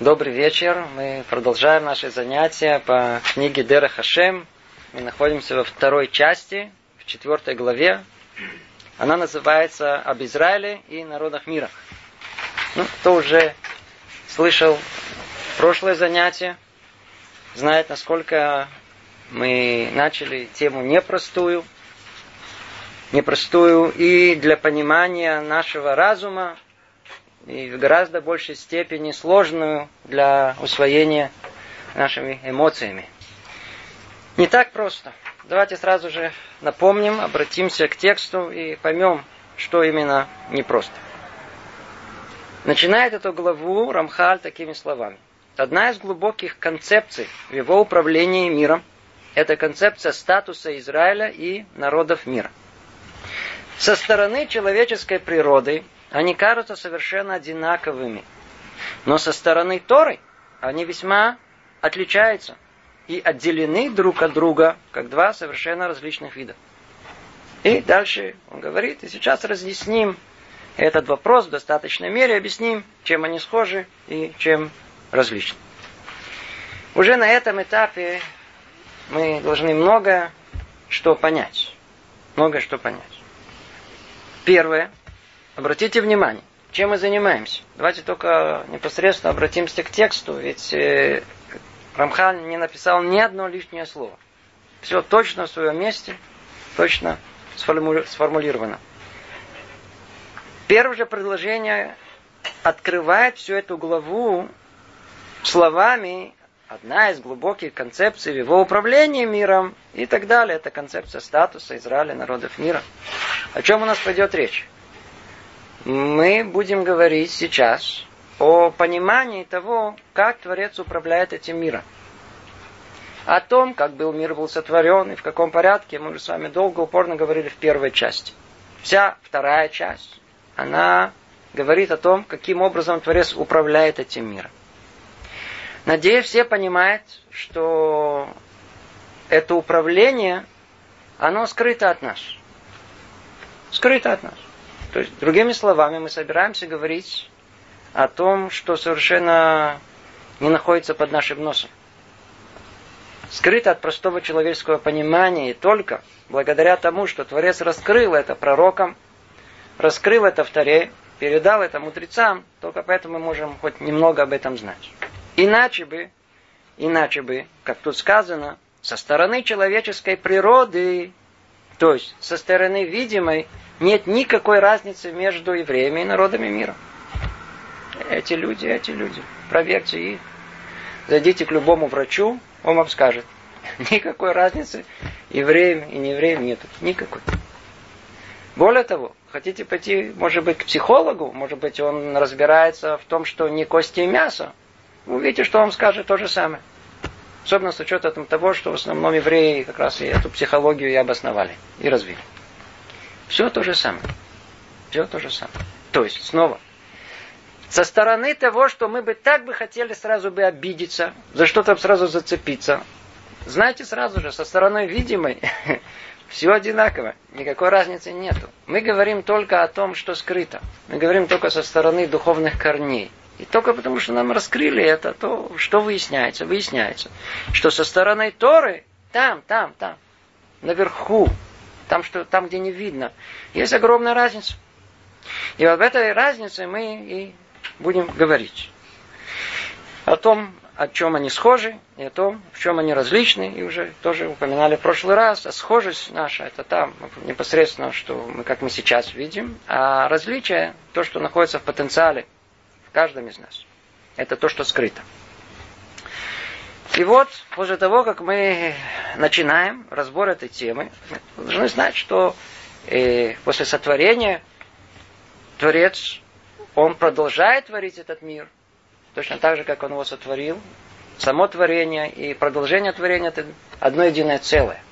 Добрый вечер. Мы продолжаем наши занятия по книге Дера Хашем. Мы находимся во второй части, в четвертой главе. Она называется «Об Израиле и народах мира». Ну, кто уже слышал прошлое занятие, знает, насколько мы начали тему непростую, непростую и для понимания нашего разума, и в гораздо большей степени сложную для усвоения нашими эмоциями. Не так просто. Давайте сразу же напомним, обратимся к тексту и поймем, что именно непросто. Начинает эту главу Рамхаль такими словами. Одна из глубоких концепций в его управлении миром – это концепция статуса Израиля и народов мира. Со стороны человеческой природы они кажутся совершенно одинаковыми. Но со стороны Торы они весьма отличаются и отделены друг от друга, как два совершенно различных вида. И дальше он говорит, и сейчас разъясним этот вопрос в достаточной мере, объясним, чем они схожи и чем различны. Уже на этом этапе мы должны много что понять. Много что понять. Первое. Обратите внимание, чем мы занимаемся. Давайте только непосредственно обратимся к тексту, ведь э, Рамхан не написал ни одно лишнее слово. Все точно в своем месте, точно сформулировано. Первое же предложение открывает всю эту главу словами одна из глубоких концепций в его управлении миром и так далее. Это концепция статуса Израиля, народов мира. О чем у нас пойдет речь? Мы будем говорить сейчас о понимании того, как Творец управляет этим миром. О том, как был мир был сотворен и в каком порядке, мы уже с вами долго, упорно говорили в первой части. Вся вторая часть, она говорит о том, каким образом Творец управляет этим миром. Надеюсь, все понимают, что это управление, оно скрыто от нас. Скрыто от нас. То есть, другими словами, мы собираемся говорить о том, что совершенно не находится под нашим носом. Скрыто от простого человеческого понимания и только благодаря тому, что Творец раскрыл это пророкам, раскрыл это в Таре, передал это мудрецам, только поэтому мы можем хоть немного об этом знать. Иначе бы, иначе бы, как тут сказано, со стороны человеческой природы, то есть со стороны видимой, нет никакой разницы между евреями и народами мира. Эти люди, эти люди. Проверьте их. Зайдите к любому врачу, он вам скажет. Никакой разницы евреям и неевреям нету. Никакой. Более того, хотите пойти, может быть, к психологу, может быть, он разбирается в том, что не кости и мясо. Вы увидите, что он скажет то же самое. Особенно с учетом того, что в основном евреи как раз и эту психологию и обосновали, и развили. Все то же самое. Все то же самое. То есть, снова, со стороны того, что мы бы так бы хотели сразу бы обидеться, за что-то сразу зацепиться, знаете сразу же, со стороны видимой, все одинаково, никакой разницы нету. Мы говорим только о том, что скрыто. Мы говорим только со стороны духовных корней. И только потому, что нам раскрыли это, то что выясняется? Выясняется, что со стороны Торы, там, там, там, наверху, там, что, там, где не видно, есть огромная разница. И в этой разнице мы и будем говорить. О том, о чем они схожи, и о том, в чем они различны, и уже тоже упоминали в прошлый раз, а схожесть наша, это там непосредственно, что мы, как мы сейчас видим, а различие, то, что находится в потенциале в каждом из нас. Это то, что скрыто. И вот, после того, как мы начинаем разбор этой темы, мы должны знать, что э, после сотворения Творец, он продолжает творить этот мир, точно так же, как он его сотворил. Само творение и продолжение творения – это одно единое целое.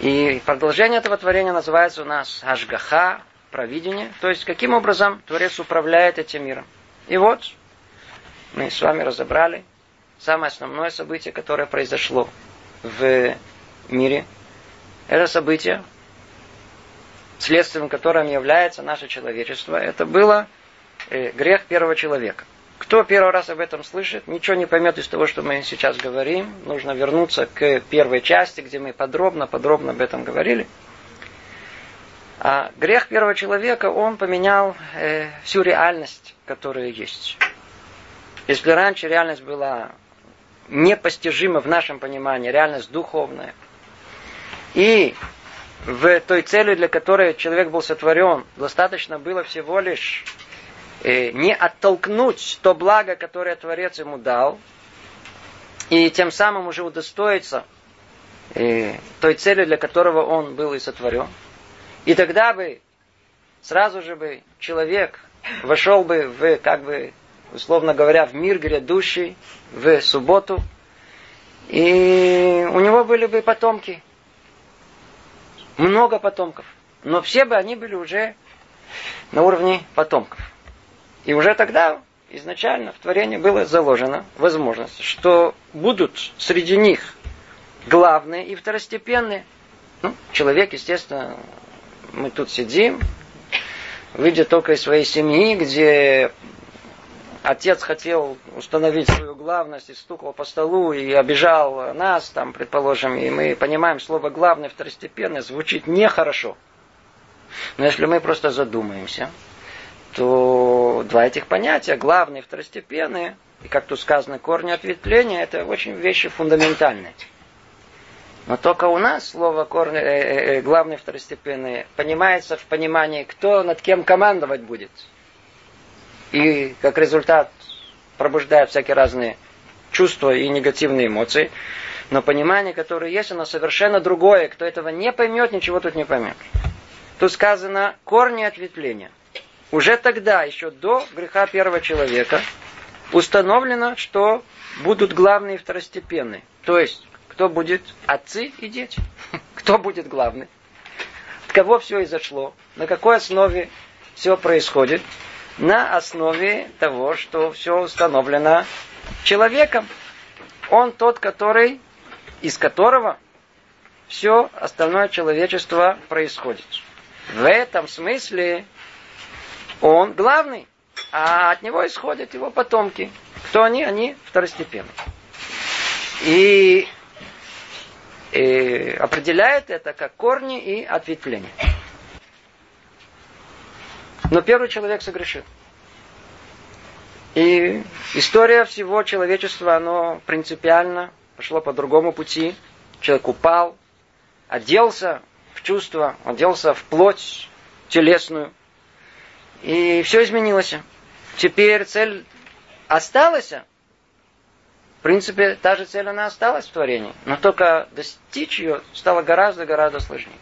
И продолжение этого творения называется у нас Ашгаха, провидение. То есть, каким образом Творец управляет этим миром. И вот, мы с вами разобрали самое основное событие, которое произошло в мире. Это событие, следствием которым является наше человечество, это было э, грех первого человека. Кто первый раз об этом слышит, ничего не поймет из того, что мы сейчас говорим. Нужно вернуться к первой части, где мы подробно-подробно об этом говорили. А грех первого человека, он поменял э, всю реальность, которая есть. Если раньше реальность была непостижима в нашем понимании, реальность духовная, и в той цели, для которой человек был сотворен, достаточно было всего лишь э, не оттолкнуть то благо, которое Творец ему дал, и тем самым уже удостоиться э, той цели, для которого он был и сотворен. И тогда бы, сразу же бы, человек вошел бы в, как бы, условно говоря, в мир грядущий, в субботу, и у него были бы потомки. Много потомков. Но все бы они были уже на уровне потомков. И уже тогда изначально в творении было заложено возможность, что будут среди них главные и второстепенные. Ну, человек, естественно, мы тут сидим, выйдя только из своей семьи, где отец хотел установить свою главность и стукал по столу и обижал нас, там, предположим, и мы понимаем, слово главное, второстепенное звучит нехорошо. Но если мы просто задумаемся, то два этих понятия, главные и второстепенные, и как тут сказано, корни ответвления, это очень вещи фундаментальные. Но только у нас слово корни, э, э, э главные второстепенные понимается в понимании, кто над кем командовать будет. И как результат пробуждает всякие разные чувства и негативные эмоции. Но понимание, которое есть, оно совершенно другое. Кто этого не поймет, ничего тут не поймет. Тут сказано корни ответвления. Уже тогда, еще до греха первого человека, установлено, что будут главные и второстепенные. То есть, кто будет отцы и дети? Кто будет главный? От кого все изошло? На какой основе все происходит? На основе того, что все установлено человеком. Он тот, который, из которого все остальное человечество происходит. В этом смысле он главный, а от него исходят его потомки. Кто они? Они второстепенные. И и определяет это как корни и ответвления. Но первый человек согрешил. И история всего человечества, оно принципиально пошло по другому пути. Человек упал, оделся в чувства, оделся в плоть телесную. И все изменилось. Теперь цель осталась, принципе, та же цель, она осталась в творении, но только достичь ее стало гораздо-гораздо сложнее.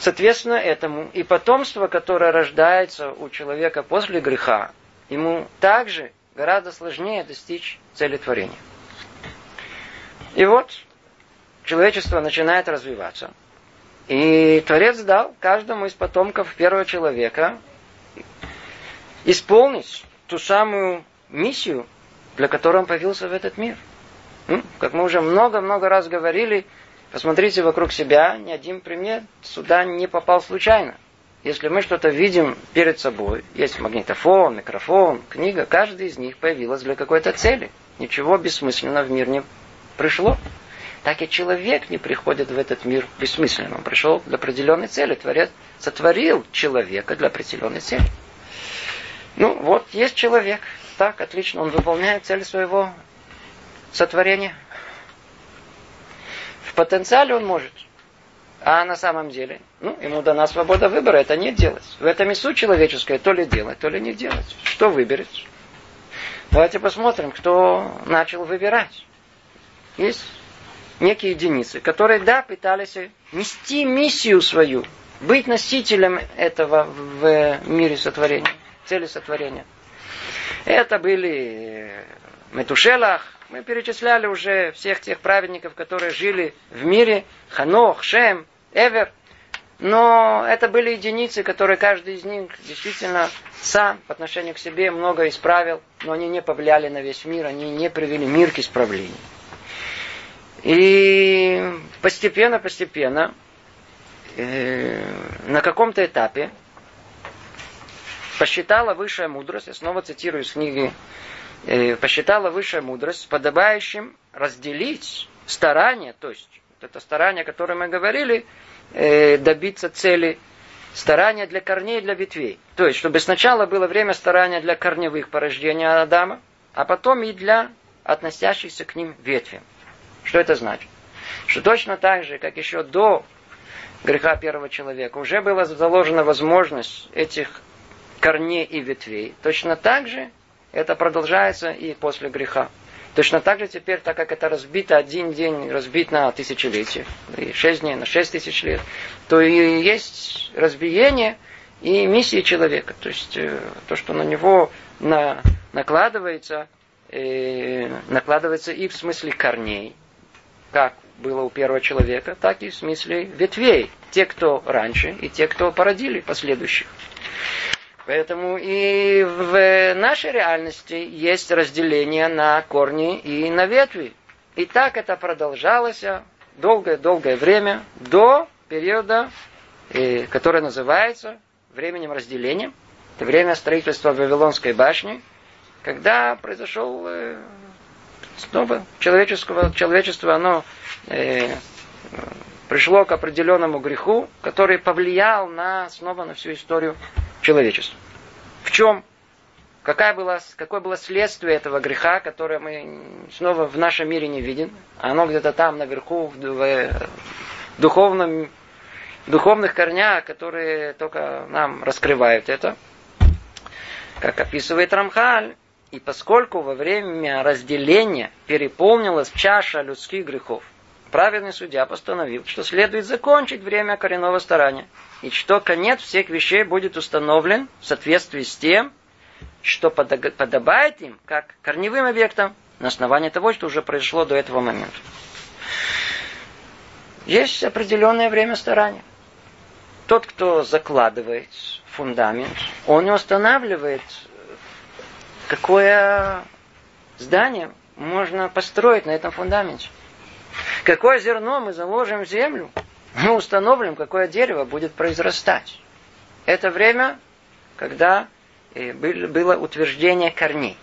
Соответственно, этому и потомство, которое рождается у человека после греха, ему также гораздо сложнее достичь цели творения. И вот человечество начинает развиваться. И Творец дал каждому из потомков первого человека исполнить ту самую миссию, для которого он появился в этот мир. Как мы уже много-много раз говорили, посмотрите вокруг себя, ни один пример сюда не попал случайно. Если мы что-то видим перед собой, есть магнитофон, микрофон, книга, каждый из них появилась для какой-то цели. Ничего бессмысленного в мир не пришло. Так и человек не приходит в этот мир бессмысленно. Он пришел для определенной цели. Творец сотворил человека для определенной цели. Ну, вот есть человек так, отлично, он выполняет цель своего сотворения. Потенциале он может. А на самом деле, ну, ему дана свобода выбора, это не делать. В этом и суть человеческая, то ли делать, то ли не делать. Что выберет? Давайте посмотрим, кто начал выбирать. Есть некие единицы, которые, да, пытались нести миссию свою, быть носителем этого в мире сотворения, цели сотворения. Это были Метушелах. Мы перечисляли уже всех тех праведников, которые жили в мире. Ханох, Шем, Эвер. Но это были единицы, которые каждый из них действительно сам по отношению к себе много исправил, но они не повлияли на весь мир, они не привели мир к исправлению. И постепенно, постепенно, э, на каком-то этапе посчитала высшая мудрость, я снова цитирую из книги, посчитала высшая мудрость подобающим разделить старания, то есть это старание, о котором мы говорили, э, добиться цели, старания для корней и для ветвей. То есть, чтобы сначала было время старания для корневых порождений Адама, а потом и для относящихся к ним ветвей. Что это значит? Что точно так же, как еще до греха первого человека, уже была заложена возможность этих корней и ветвей. Точно так же это продолжается и после греха. Точно так же теперь, так как это разбито один день, разбит на тысячелетие, и шесть дней на шесть тысяч лет, то и есть разбиение и миссии человека. То есть э, то, что на него на, накладывается, э, накладывается и в смысле корней, как было у первого человека, так и в смысле ветвей. Те, кто раньше, и те, кто породили последующих. Поэтому и в нашей реальности есть разделение на корни и на ветви. И так это продолжалось долгое-долгое время до периода, э, который называется временем разделения. Это время строительства Вавилонской башни, когда произошел э, снова человеческого, человечество, оно э, пришло к определенному греху, который повлиял на, снова на всю историю человечества. В чем? Какая была, какое было следствие этого греха, которое мы снова в нашем мире не видим? Оно где-то там наверху, в, в духовном, духовных корнях, которые только нам раскрывают это. Как описывает Рамхаль, и поскольку во время разделения переполнилась чаша людских грехов, праведный судья постановил, что следует закончить время коренного старания, и что конец всех вещей будет установлен в соответствии с тем, что подобает им, как корневым объектам, на основании того, что уже произошло до этого момента. Есть определенное время старания. Тот, кто закладывает фундамент, он не устанавливает, какое здание можно построить на этом фундаменте. Какое зерно мы заложим в землю, мы установим, какое дерево будет произрастать. Это время, когда э, было утверждение корней.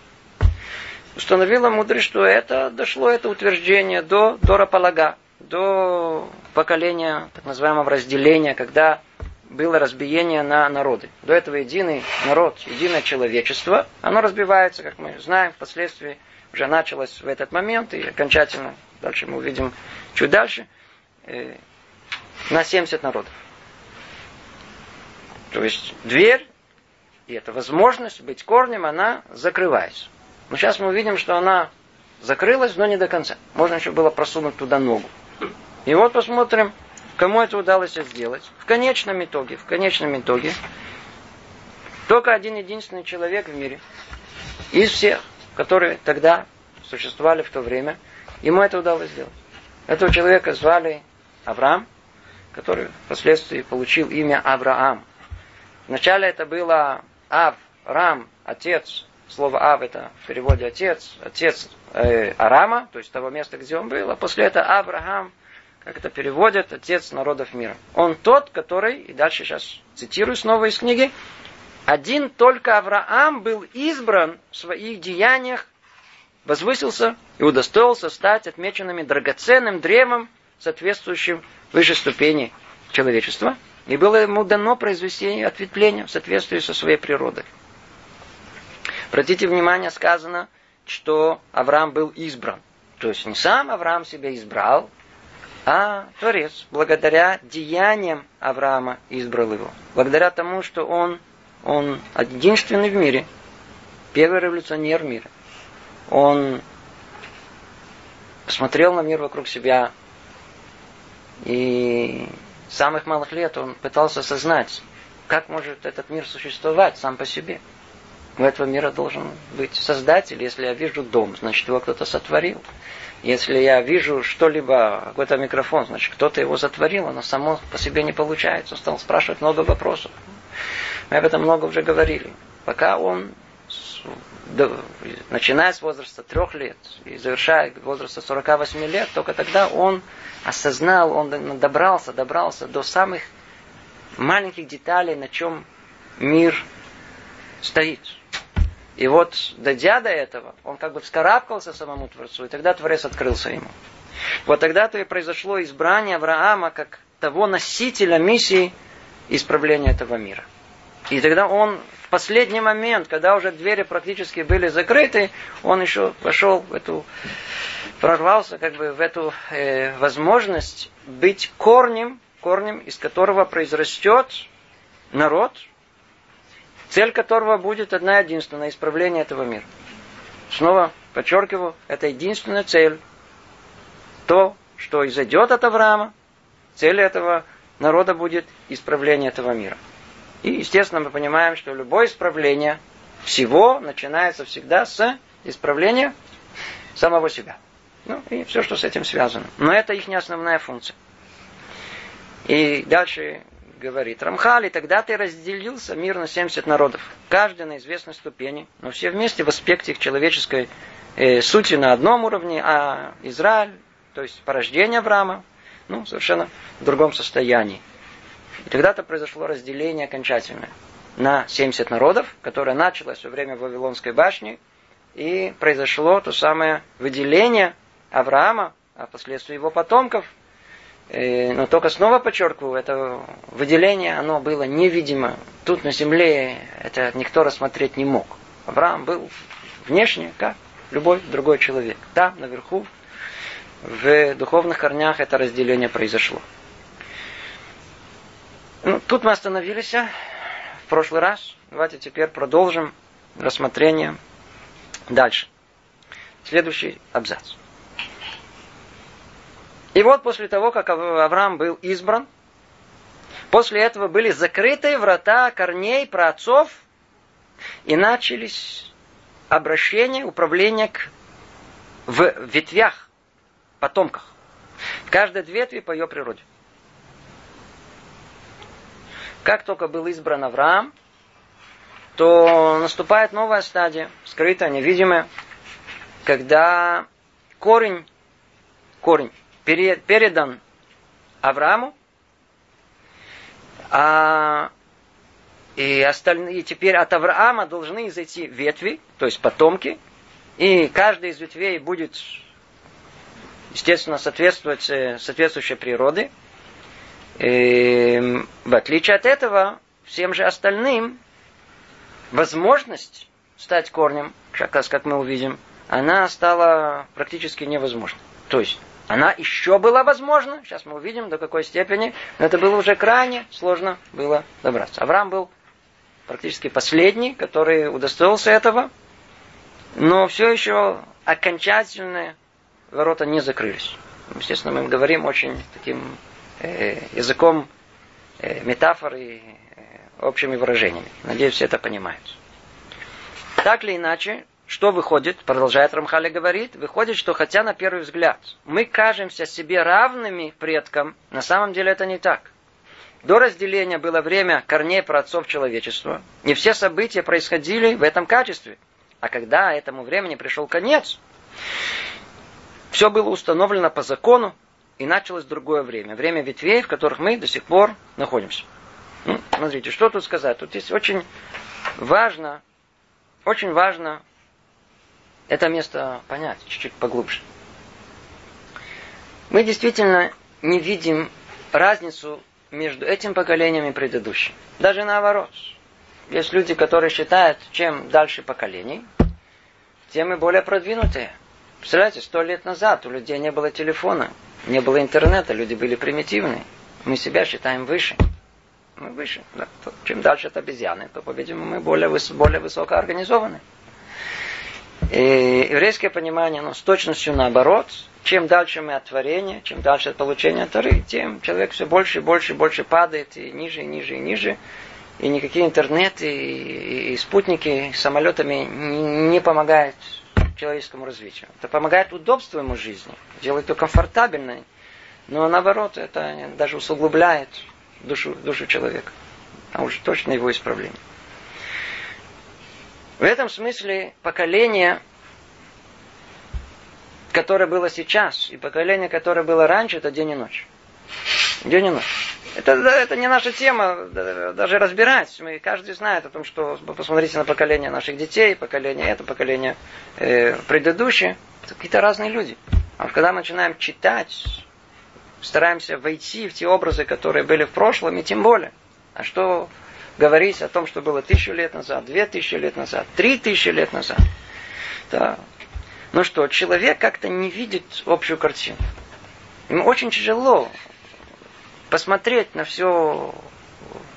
Установила мудрость, что это дошло, это утверждение до Дора Палага, до поколения так называемого разделения, когда было разбиение на народы. До этого единый народ, единое человечество, оно разбивается, как мы знаем, впоследствии уже началось в этот момент, и окончательно, дальше мы увидим чуть дальше, э, на 70 народов. То есть дверь, и эта возможность быть корнем, она закрывается. Но сейчас мы увидим, что она закрылась, но не до конца. Можно еще было просунуть туда ногу. И вот посмотрим, кому это удалось сделать. В конечном итоге, в конечном итоге, только один единственный человек в мире, из всех, которые тогда существовали в то время, ему это удалось сделать. Этого человека звали Авраам, который впоследствии получил имя Авраам. Вначале это было Ав, Рам, отец. Слово Ав это в переводе отец, отец э, Арама, то есть того места, где он был. А после этого Авраам, как это переводят, отец народов мира. Он тот, который, и дальше сейчас цитирую снова из книги, один только Авраам был избран в своих деяниях, возвысился и удостоился стать отмеченными драгоценным древом, соответствующим выше ступени человечества, и было ему дано произвести ответвление в соответствии со своей природой. Обратите внимание, сказано, что Авраам был избран. То есть не сам Авраам себя избрал, а Творец, благодаря деяниям Авраама избрал его. Благодаря тому, что он, он единственный в мире, первый революционер мира. Он посмотрел на мир вокруг себя, и с самых малых лет он пытался осознать, как может этот мир существовать сам по себе. У этого мира должен быть создатель. Если я вижу дом, значит его кто-то сотворил. Если я вижу что-либо, какой-то микрофон, значит кто-то его затворил, оно само по себе не получается. Он стал спрашивать много вопросов. Мы об этом много уже говорили. Пока он начиная с возраста трех лет и завершая возраста 48 лет, только тогда он осознал, он добрался, добрался до самых маленьких деталей, на чем мир стоит. И вот, дойдя до этого, он как бы вскарабкался самому Творцу, и тогда Творец открылся ему. Вот тогда-то и произошло избрание Авраама как того носителя миссии исправления этого мира. И тогда он последний момент, когда уже двери практически были закрыты, он еще вошел в эту, прорвался как бы в эту э, возможность быть корнем, корнем, из которого произрастет народ, цель которого будет одна единственная, исправление этого мира. Снова подчеркиваю, это единственная цель. То, что изойдет от Авраама, цель этого народа будет исправление этого мира. И, естественно, мы понимаем, что любое исправление всего начинается всегда с исправления самого себя. Ну, и все, что с этим связано. Но это их не основная функция. И дальше говорит Рамхали, тогда ты разделился мир на 70 народов. Каждый на известной ступени, но все вместе в аспекте их человеческой э, сути на одном уровне, а Израиль, то есть порождение Авраама, ну, совершенно в другом состоянии. И тогда-то произошло разделение окончательное на 70 народов, которое началось во время Вавилонской башни, и произошло то самое выделение Авраама, а впоследствии его потомков. И, но только снова подчеркиваю, это выделение, оно было невидимо. Тут на земле это никто рассмотреть не мог. Авраам был внешне, как любой другой человек. Там, наверху, в духовных корнях это разделение произошло. Ну, тут мы остановились в прошлый раз. Давайте теперь продолжим рассмотрение дальше. Следующий абзац. И вот после того, как Авраам был избран, после этого были закрыты врата корней праотцов, и начались обращения, управления к, в ветвях, потомках. Каждой ветви по ее природе. Как только был избран Авраам, то наступает новая стадия, скрытая, невидимая, когда корень, корень передан Аврааму, а и остальные теперь от Авраама должны изойти ветви, то есть потомки, и каждая из ветвей будет, естественно, соответствовать э, соответствующей природе. И, в отличие от этого, всем же остальным возможность стать корнем, как мы увидим, она стала практически невозможной. То есть она еще была возможна, сейчас мы увидим до какой степени, но это было уже крайне сложно было добраться. Авраам был практически последний, который удостоился этого, но все еще окончательные ворота не закрылись. Естественно, мы говорим очень таким языком э, метафор и э, общими выражениями. Надеюсь, все это понимают. Так или иначе, что выходит, продолжает Рамхали говорит, выходит, что хотя на первый взгляд мы кажемся себе равными предкам, на самом деле это не так. До разделения было время корней праотцов человечества, и все события происходили в этом качестве. А когда этому времени пришел конец, все было установлено по закону, и началось другое время. Время ветвей, в которых мы до сих пор находимся. Ну, смотрите, что тут сказать? Тут есть очень важно, очень важно это место понять чуть-чуть поглубже. Мы действительно не видим разницу между этим поколением и предыдущим. Даже наоборот. Есть люди, которые считают, чем дальше поколений, тем и более продвинутые. Представляете, сто лет назад у людей не было телефона, не было интернета, люди были примитивные. Мы себя считаем выше. Мы выше. Да. Чем дальше от обезьяны, то, по-видимому, мы более, более высокоорганизованы. И еврейское понимание, оно с точностью наоборот. Чем дальше мы от творения, чем дальше от получения Тары, тем человек все больше и больше и больше падает, и ниже, и ниже, и ниже. И никакие интернеты и, и спутники с самолетами не помогают человеческому развитию. Это помогает удобству ему жизни, делает ее комфортабельной. Но наоборот, это даже усугубляет душу, душу человека. А уж точно его исправление. В этом смысле поколение, которое было сейчас, и поколение, которое было раньше, это день и ночь. День и ночь. Это, это не наша тема даже разбирать. Мы каждый знает о том, что посмотрите на поколение наших детей, поколение это, поколение э, предыдущее. Это какие-то разные люди. А когда мы начинаем читать, стараемся войти в те образы, которые были в прошлом, и тем более. А что говорить о том, что было тысячу лет назад, две тысячи лет назад, три тысячи лет назад. Да. Ну что, человек как-то не видит общую картину. Ему очень тяжело посмотреть на все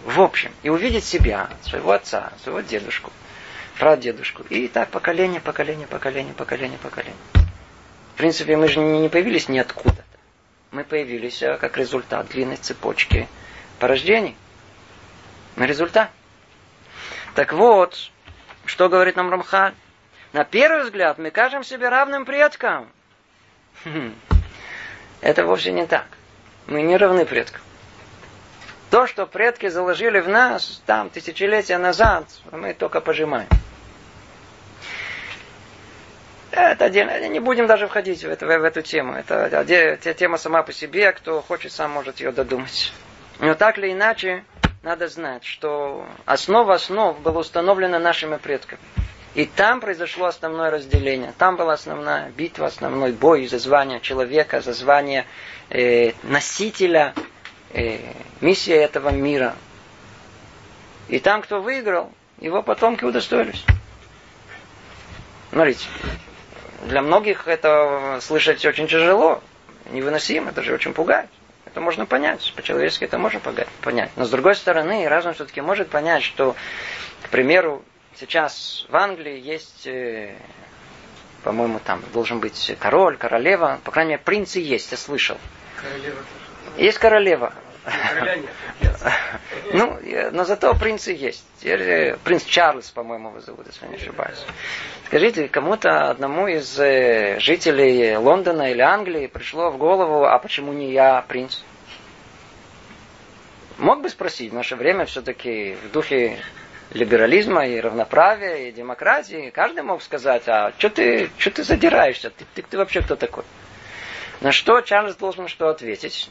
в общем и увидеть себя, своего отца, своего дедушку, прадедушку. И так поколение, поколение, поколение, поколение, поколение. В принципе, мы же не появились ниоткуда. Мы появились а, как результат длинной цепочки порождений. На результат. Так вот, что говорит нам Рамхаль? На первый взгляд мы кажем себе равным предкам. Это вовсе не так. Мы не равны предкам. То, что предки заложили в нас там тысячелетия назад, мы только пожимаем. Это отдельно. Не будем даже входить в, это, в эту тему. Это тема сама по себе. Кто хочет, сам может ее додумать. Но так или иначе, надо знать, что основа основ была установлена нашими предками. И там произошло основное разделение. Там была основная битва, основной бой за звание человека, за звание э, носителя э, миссии этого мира. И там, кто выиграл, его потомки удостоились. Смотрите, для многих это слышать очень тяжело, невыносимо, даже очень пугает. Это можно понять, по-человечески это можно понять. Но с другой стороны, разум все-таки может понять, что, к примеру, сейчас в Англии есть, э, по-моему, там должен быть король, королева, по крайней мере, принцы есть, я слышал. Королева. Есть королева. Ну, но зато принцы есть. Теперь принц Чарльз, по-моему, его зовут, если не ошибаюсь. Скажите, кому-то одному из э, жителей Лондона или Англии пришло в голову, а почему не я принц? Мог бы спросить, в наше время все-таки в духе либерализма и равноправия и демократии, каждый мог сказать, а что ты, что ты задираешься, ты, ты, ты вообще кто такой? На что Чарльз должен что ответить?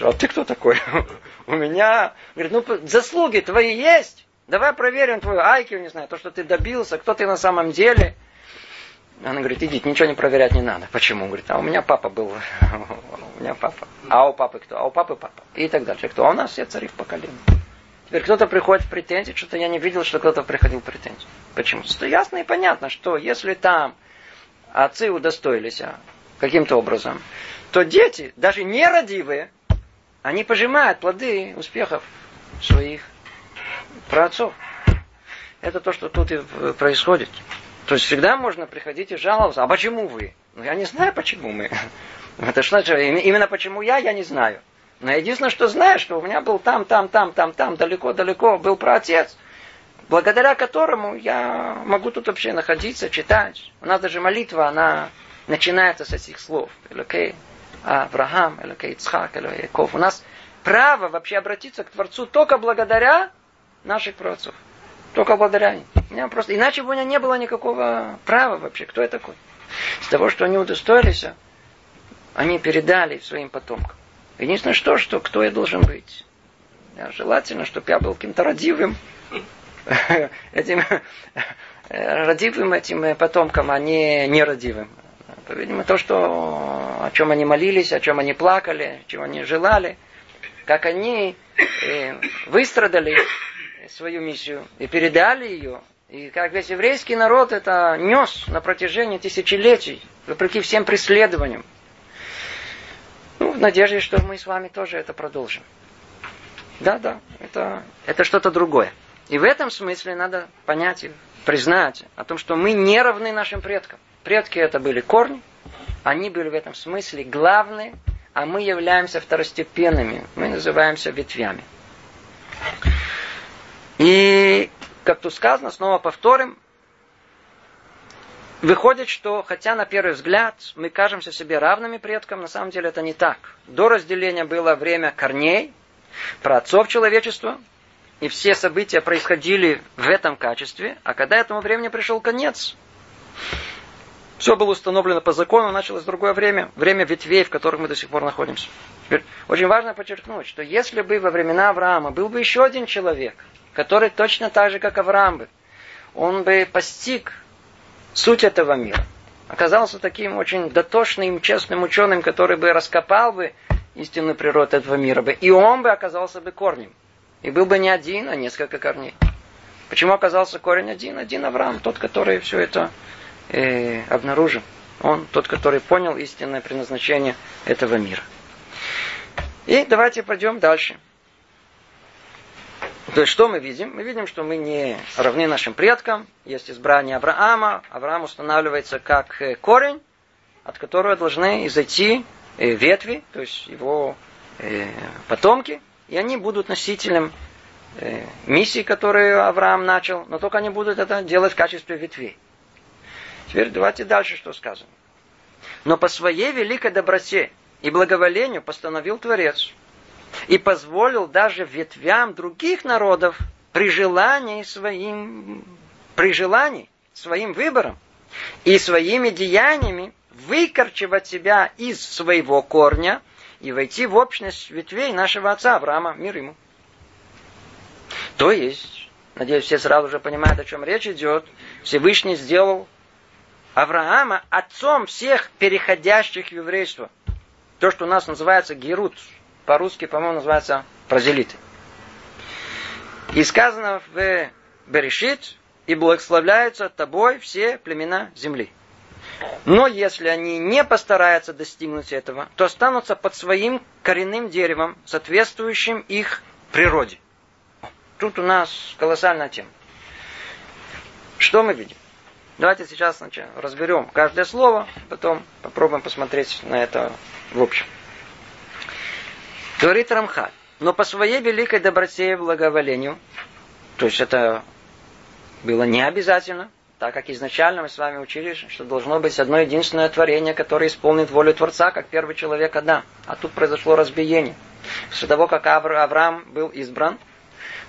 А ты кто такой? У меня, говорит, ну заслуги твои есть. Давай проверим твою айкю, не знаю, то, что ты добился, кто ты на самом деле. Она говорит, идите, ничего не проверять не надо. Почему? Говорит, а у меня папа был. у меня папа. А у папы кто? А у папы папа. И так дальше. Кто? А у нас все цари в поколении. Теперь кто-то приходит в претензии, что-то я не видел, что кто-то приходил в претензии. Почему? Это ясно и понятно, что если там отцы удостоились а, каким-то образом, то дети, даже нерадивые, они пожимают плоды успехов своих праотцов. Это то, что тут и происходит. То есть всегда можно приходить и жаловаться. А почему вы? Ну, я не знаю, почему мы. Это что, именно почему я, я не знаю. Но единственное, что знаю, что у меня был там, там, там, там, там, далеко-далеко был праотец, благодаря которому я могу тут вообще находиться, читать. У нас даже молитва, она начинается с этих слов. Элокей Авраам, Элокей Ицхак, Элокей Яков. У нас право вообще обратиться к Творцу только благодаря наших праотцов. Только благодаря им. У просто... Иначе бы у меня не было никакого права вообще. Кто я такой? С того, что они удостоились, они передали своим потомкам. Единственное, что, что кто я должен быть. Желательно, чтобы я был каким-то родивым, этим родивым этим потомкам, а не нерадивым. Видимо, то, что, о чем они молились, о чем они плакали, о чем они желали, как они э, выстрадали свою миссию и передали ее, и как весь еврейский народ это нес на протяжении тысячелетий, вопреки всем преследованиям. Надежде, что мы с вами тоже это продолжим. Да, да, это, это что-то другое. И в этом смысле надо понять и признать о том, что мы не равны нашим предкам. Предки это были корни, они были в этом смысле главные, а мы являемся второстепенными, мы называемся ветвями. И, как тут сказано, снова повторим, выходит, что хотя на первый взгляд мы кажемся себе равными предкам, на самом деле это не так. До разделения было время корней, про отцов человечества, и все события происходили в этом качестве, а когда этому времени пришел конец, Все было установлено по закону, началось другое время, время ветвей, в которых мы до сих пор находимся. Теперь, очень важно подчеркнуть, что если бы во времена Авраама был бы еще один человек, который точно так же, как Авраам бы, он бы постиг суть этого мира, оказался таким очень дотошным, честным ученым, который бы раскопал бы истинную природу этого мира бы, и он бы оказался бы корнем. И был бы не один, а несколько корней. Почему оказался корень один? Один Авраам, тот, который все это э, обнаружил. Он тот, который понял истинное предназначение этого мира. И давайте пойдем дальше. То есть что мы видим? Мы видим, что мы не равны нашим предкам. Есть избрание Авраама. Авраам устанавливается как э, корень, от которого должны изойти э, ветви, то есть его э, потомки, и они будут носителем миссии, которую Авраам начал, но только они будут это делать в качестве ветвей. Теперь давайте дальше, что сказано. Но по своей великой доброте и благоволению постановил Творец и позволил даже ветвям других народов при желании своим, при желании своим выбором и своими деяниями выкорчевать себя из своего корня и войти в общность ветвей нашего отца Авраама, мир ему. То есть, надеюсь, все сразу же понимают, о чем речь идет, Всевышний сделал Авраама отцом всех переходящих в еврейство. То, что у нас называется герут, по-русски, по-моему, называется прозелиты. И сказано в Берешит, и благословляются тобой все племена земли. Но если они не постараются достигнуть этого, то останутся под своим коренным деревом, соответствующим их природе. Тут у нас колоссальная тема. Что мы видим? Давайте сейчас сначала разберем каждое слово, потом попробуем посмотреть на это в общем. Говорит Рамхаль, но по своей великой доброте и благоволению, то есть это было не обязательно, так как изначально мы с вами учили, что должно быть одно единственное творение, которое исполнит волю Творца, как первый человек Адам. А тут произошло разбиение. После того, как Авраам был избран,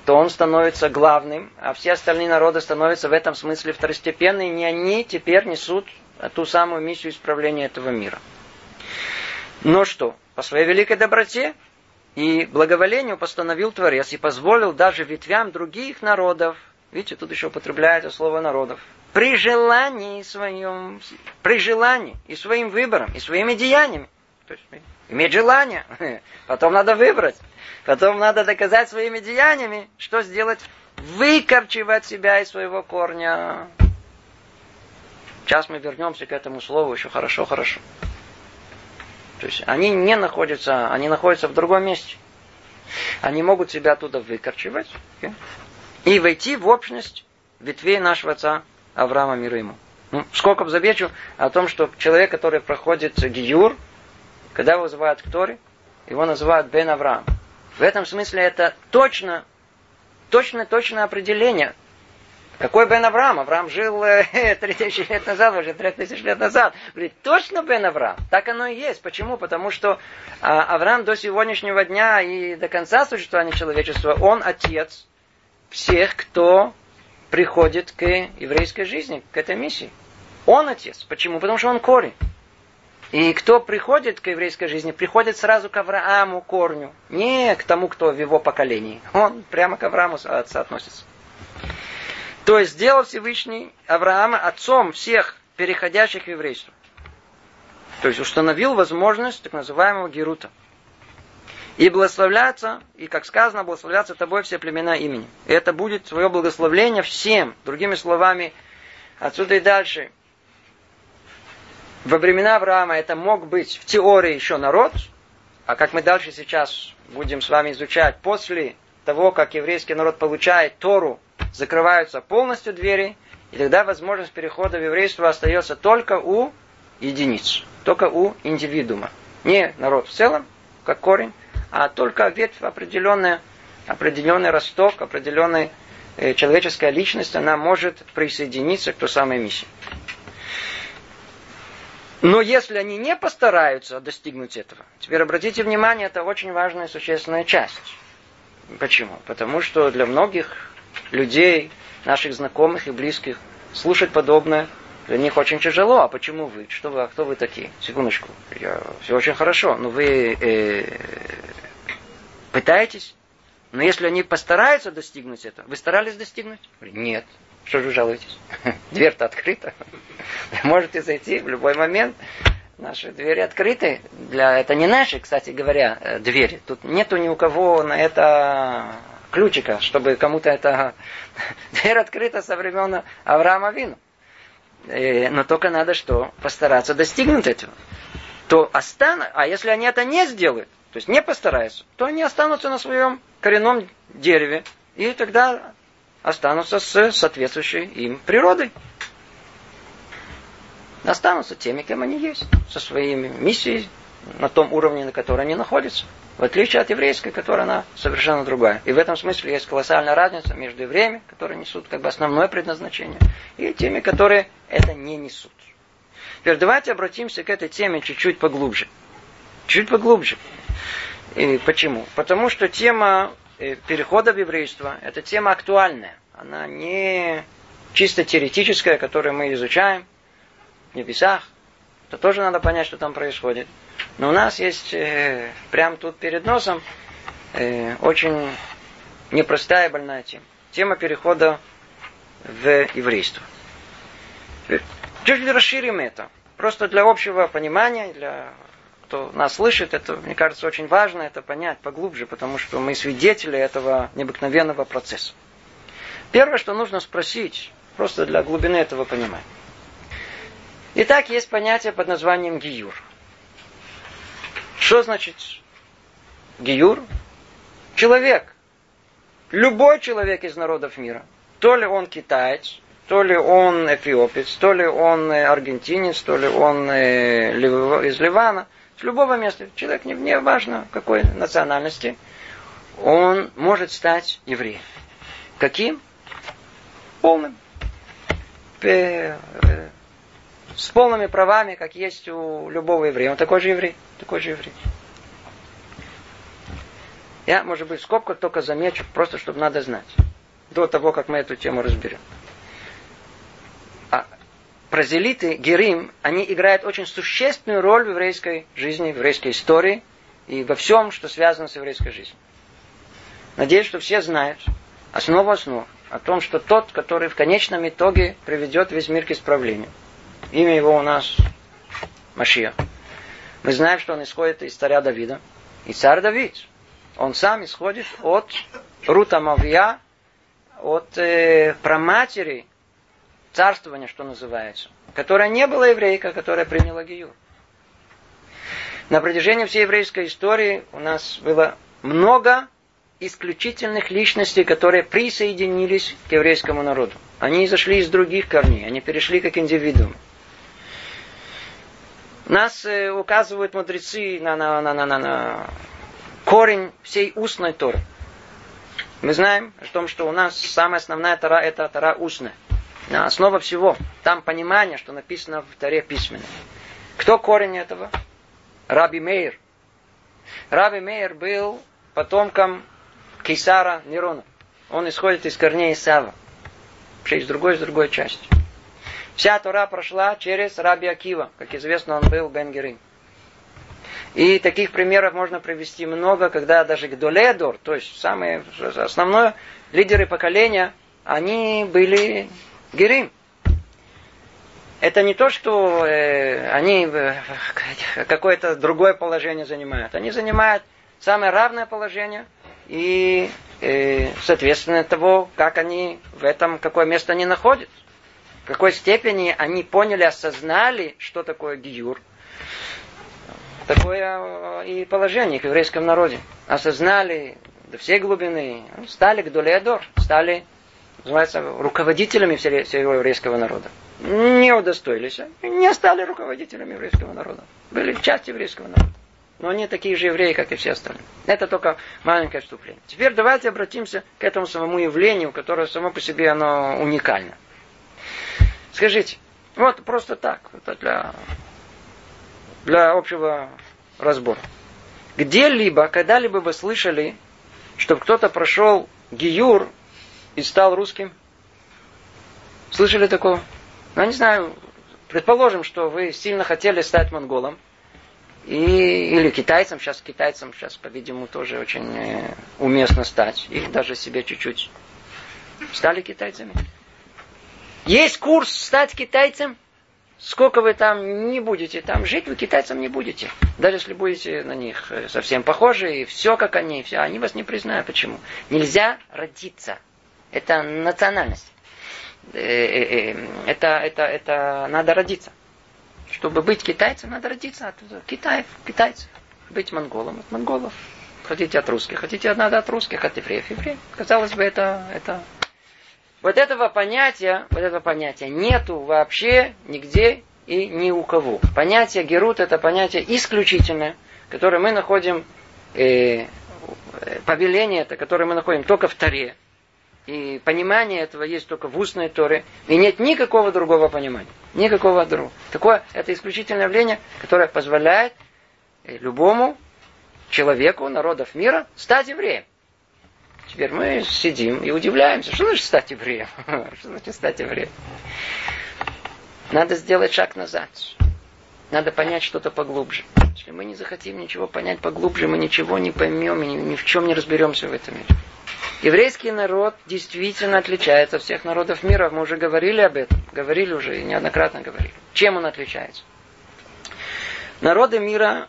то он становится главным, а все остальные народы становятся в этом смысле второстепенными, и не они теперь несут ту самую миссию исправления этого мира. Но что? По своей великой доброте и благоволению постановил Творец и позволил даже ветвям других народов, видите, тут еще употребляется слово народов, при желании своем, при желании и своим выбором, и своими деяниями. То есть иметь желание, потом надо выбрать. Потом надо доказать своими деяниями, что сделать? Выкорчевать себя из своего корня. Сейчас мы вернемся к этому слову еще хорошо, хорошо. То есть они не находятся, они находятся в другом месте. Они могут себя оттуда выкорчевать okay? и войти в общность ветвей нашего отца Авраама мира ему. Ну, сколько замечу о том, что человек, который проходит гиюр, когда его вызывают к Торе, его называют Бен Авраам. В этом смысле это точно, точно, точное определение. Какой Бен Авраам? Авраам жил э, 3000 лет назад, уже 3000 лет назад. Говорит, точно Бен Авраам? Так оно и есть. Почему? Потому что а, Авраам до сегодняшнего дня и до конца существования человечества, он отец всех, кто приходит к еврейской жизни, к этой миссии. Он отец. Почему? Потому что он корень. И кто приходит к еврейской жизни, приходит сразу к Аврааму корню, не к тому, кто в его поколении. Он прямо к Аврааму относится. То есть сделал Всевышний Авраама отцом всех переходящих в еврейство. То есть установил возможность так называемого Герута. И благословляться, и как сказано, благословляться тобой все племена имени. И это будет свое благословление всем. Другими словами, отсюда и дальше – во времена Авраама это мог быть в теории еще народ, а как мы дальше сейчас будем с вами изучать, после того, как еврейский народ получает Тору, закрываются полностью двери, и тогда возможность перехода в еврейство остается только у единиц, только у индивидуума. Не народ в целом, как корень, а только ветвь определенная, определенный росток, определенная э, человеческая личность, она может присоединиться к той самой миссии. Но если они не постараются достигнуть этого, теперь обратите внимание, это очень важная и существенная часть. Почему? Потому что для многих людей, наших знакомых и близких, слушать подобное Для них очень тяжело. А почему вы? Что вы? А кто вы такие? Секундочку. Я... Все очень хорошо. Но вы э, пытаетесь? Но если они постараются достигнуть этого, вы старались достигнуть? Нет. Что же вы жалуетесь? Дверь-то открыта. Вы можете зайти в любой момент. Наши двери открыты. Для... Это не наши, кстати говоря, э, двери. Тут нету ни у кого на это ключика, чтобы кому-то это... Дверь открыта со времен Авраама Вину. Э, но только надо что? Постараться достигнуть этого. То останут, а если они это не сделают, то есть не постараются, то они останутся на своем коренном дереве. И тогда останутся с соответствующей им природой. Останутся теми, кем они есть, со своими миссией на том уровне, на котором они находятся. В отличие от еврейской, которая она совершенно другая. И в этом смысле есть колоссальная разница между евреями, которые несут как бы основное предназначение, и теми, которые это не несут. Теперь давайте обратимся к этой теме чуть-чуть поглубже. Чуть поглубже. И почему? Потому что тема э, перехода в еврейство – это тема актуальная. Она не чисто теоретическая, которую мы изучаем в небесах. Это тоже надо понять, что там происходит. Но у нас есть э, прямо тут перед носом э, очень непростая больная тема. Тема перехода в еврейство. Чуть расширим это. Просто для общего понимания, для кто нас слышит, это, мне кажется, очень важно это понять поглубже, потому что мы свидетели этого необыкновенного процесса. Первое, что нужно спросить, просто для глубины этого понимания. Итак, есть понятие под названием гиюр. Что значит гиюр? Человек. Любой человек из народов мира. То ли он китаец, то ли он эфиопец, то ли он э, аргентинец, то ли он э, из Ливана, с любого места. Человек не, не важно какой национальности, он может стать евреем. Каким? Полным. С полными правами, как есть у любого еврея. Он такой же еврей. Такой же еврей. Я, может быть, в скобках только замечу, просто чтобы надо знать. До того, как мы эту тему разберем прозелиты, герим, они играют очень существенную роль в еврейской жизни, в еврейской истории и во всем, что связано с еврейской жизнью. Надеюсь, что все знают основу основ о том, что тот, который в конечном итоге приведет весь мир к исправлению. Имя его у нас Машия. Мы знаем, что он исходит из царя Давида. И царь Давид, он сам исходит от Рута Мавия, от э, праматери царствования, что называется, которая не была еврейка, которая приняла Гиюр. На протяжении всей еврейской истории у нас было много исключительных личностей, которые присоединились к еврейскому народу. Они зашли из других корней, они перешли как индивидуумы. Нас э, указывают мудрецы на, на, на, на, на, на корень всей устной Торы. Мы знаем о том, что у нас самая основная Тора – это Тора устная. Основа всего. Там понимание, что написано в Таре письменно. Кто корень этого? Раби Мейер. Раби Мейер был потомком Кисара Нерона. Он исходит из корней Исава. Вообще из другой, из другой части. Вся Тора прошла через Раби Акива. Как известно, он был Бенгерим. И таких примеров можно привести много, когда даже Гдоледор, то есть самые основные лидеры поколения, они были Герим. Это не то, что э, они э, какое-то другое положение занимают. Они занимают самое равное положение и э, соответственно того, как они в этом, какое место они находятся. В какой степени они поняли, осознали, что такое гиюр. Такое э, и положение в еврейском народе. Осознали до всей глубины, стали к Долеадор, стали называется, руководителями всего еврейского народа. Не удостоились, не стали руководителями еврейского народа. Были часть еврейского народа. Но они такие же евреи, как и все остальные. Это только маленькое вступление. Теперь давайте обратимся к этому самому явлению, которое само по себе оно уникально. Скажите, вот просто так, это для, для общего разбора. Где-либо, когда-либо вы слышали, чтобы кто-то прошел гиюр и стал русским? Слышали такого? Ну, не знаю, Предположим, что вы сильно хотели стать монголом, и, или китайцам, сейчас китайцам, сейчас, по-видимому, тоже очень э, уместно стать. Их даже себе чуть-чуть стали китайцами. Есть курс стать китайцем. Сколько вы там не будете там жить, вы китайцам не будете. Даже если будете на них э, совсем похожи, и все как они, все, они вас не признают. Почему? Нельзя родиться. Это национальность. Э, это, это, это надо родиться. Чтобы быть китайцем, надо родиться от Китаев, китайцев. Быть монголом от монголов. Хотите от русских, хотите надо от русских, от евреев, евреев. Казалось бы, это, это вот этого понятия, вот этого понятия нету вообще нигде и ни у кого. Понятие Герут это понятие исключительное, которое мы находим, э, повеление это, которое мы находим только в Таре. И понимание этого есть только в устной Торе. И нет никакого другого понимания. Никакого другого. Такое, это исключительное явление, которое позволяет э, любому человеку, народов мира стать евреем. Теперь мы сидим и удивляемся, что значит стать евреем? Что значит стать евреем? Надо сделать шаг назад. Надо понять что-то поглубже. Если мы не захотим ничего понять поглубже, мы ничего не поймем и ни, ни в чем не разберемся в этом мире. Еврейский народ действительно отличается от всех народов мира. Мы уже говорили об этом. Говорили уже и неоднократно говорили. Чем он отличается? Народы мира,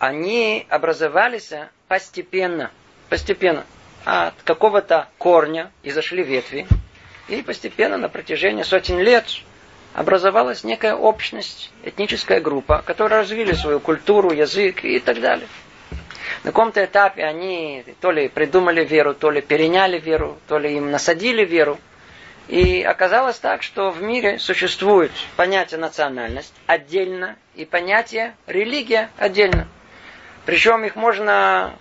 они образовались постепенно. Постепенно от какого-то корня и зашли ветви. И постепенно на протяжении сотен лет образовалась некая общность, этническая группа, которая развили свою культуру, язык и так далее. На каком-то этапе они то ли придумали веру, то ли переняли веру, то ли им насадили веру. И оказалось так, что в мире существует понятие национальность отдельно и понятие религия отдельно. Причем их можно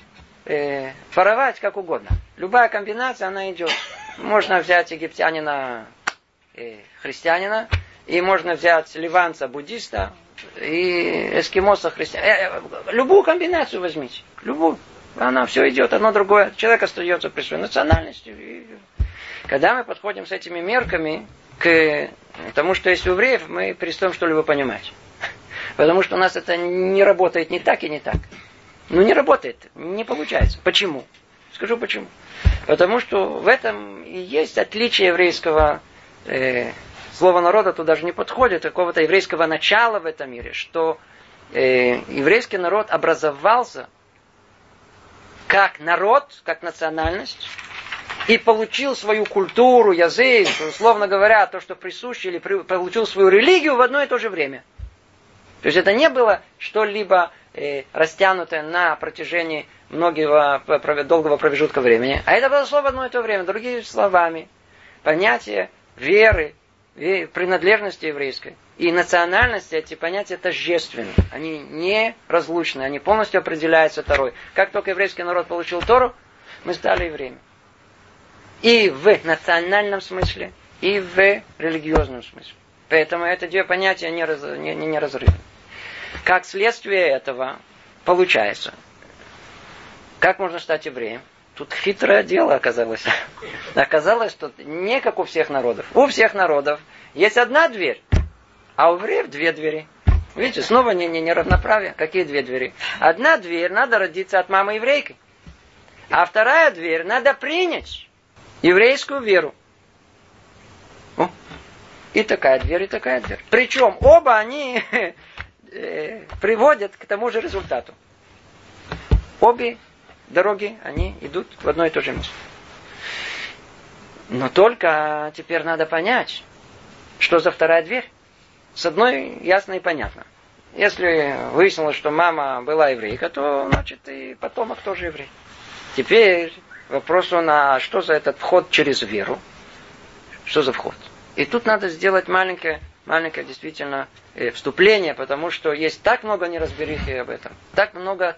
э, воровать как угодно. Любая комбинация, она идет. Можно взять египтянина, э, христианина, и можно взять ливанца, буддиста, и эскимоса, христианина. Э, э, любую комбинацию возьмите. Любую. Она все идет, одно другое. Человек остается при своей национальности. И... Когда мы подходим с этими мерками к тому, что есть евреев, мы перестаем что-либо понимать. Потому что у нас это не работает ни так и не так. Ну, не работает, не получается. Почему? Скажу почему. Потому что в этом и есть отличие еврейского э, слова народа, тут даже не подходит, какого-то еврейского начала в этом мире, что э, еврейский народ образовался как народ, как национальность, и получил свою культуру, язык, условно говоря, то, что присуще, или получил свою религию в одно и то же время. То есть это не было что-либо э, растянутое на протяжении многого долгого промежутка времени. А это произошло в одно и то время. Другими словами, понятие веры, принадлежности еврейской и национальности, эти понятия тождественны. Они не разлучны, они полностью определяются Торой. Как только еврейский народ получил Тору, мы стали евреями. И в национальном смысле, и в религиозном смысле. Поэтому это две понятия не, раз, не, не, не разрывны. Как следствие этого получается, как можно стать евреем? Тут хитрое дело оказалось. Оказалось, что не как у всех народов. У всех народов есть одна дверь, а у евреев две двери. Видите, снова не, не, неравноправие. Какие две двери? Одна дверь, надо родиться от мамы еврейки. А вторая дверь, надо принять еврейскую веру. И такая дверь, и такая дверь. Причем оба они э, приводят к тому же результату. Обе дороги, они идут в одно и то же место. Но только теперь надо понять, что за вторая дверь. С одной ясно и понятно. Если выяснилось, что мама была еврейка, то значит и потомок тоже еврей. Теперь вопрос он, а что за этот вход через веру? Что за вход? И тут надо сделать маленькое, маленькое действительно э, вступление, потому что есть так много неразберихи об этом, так много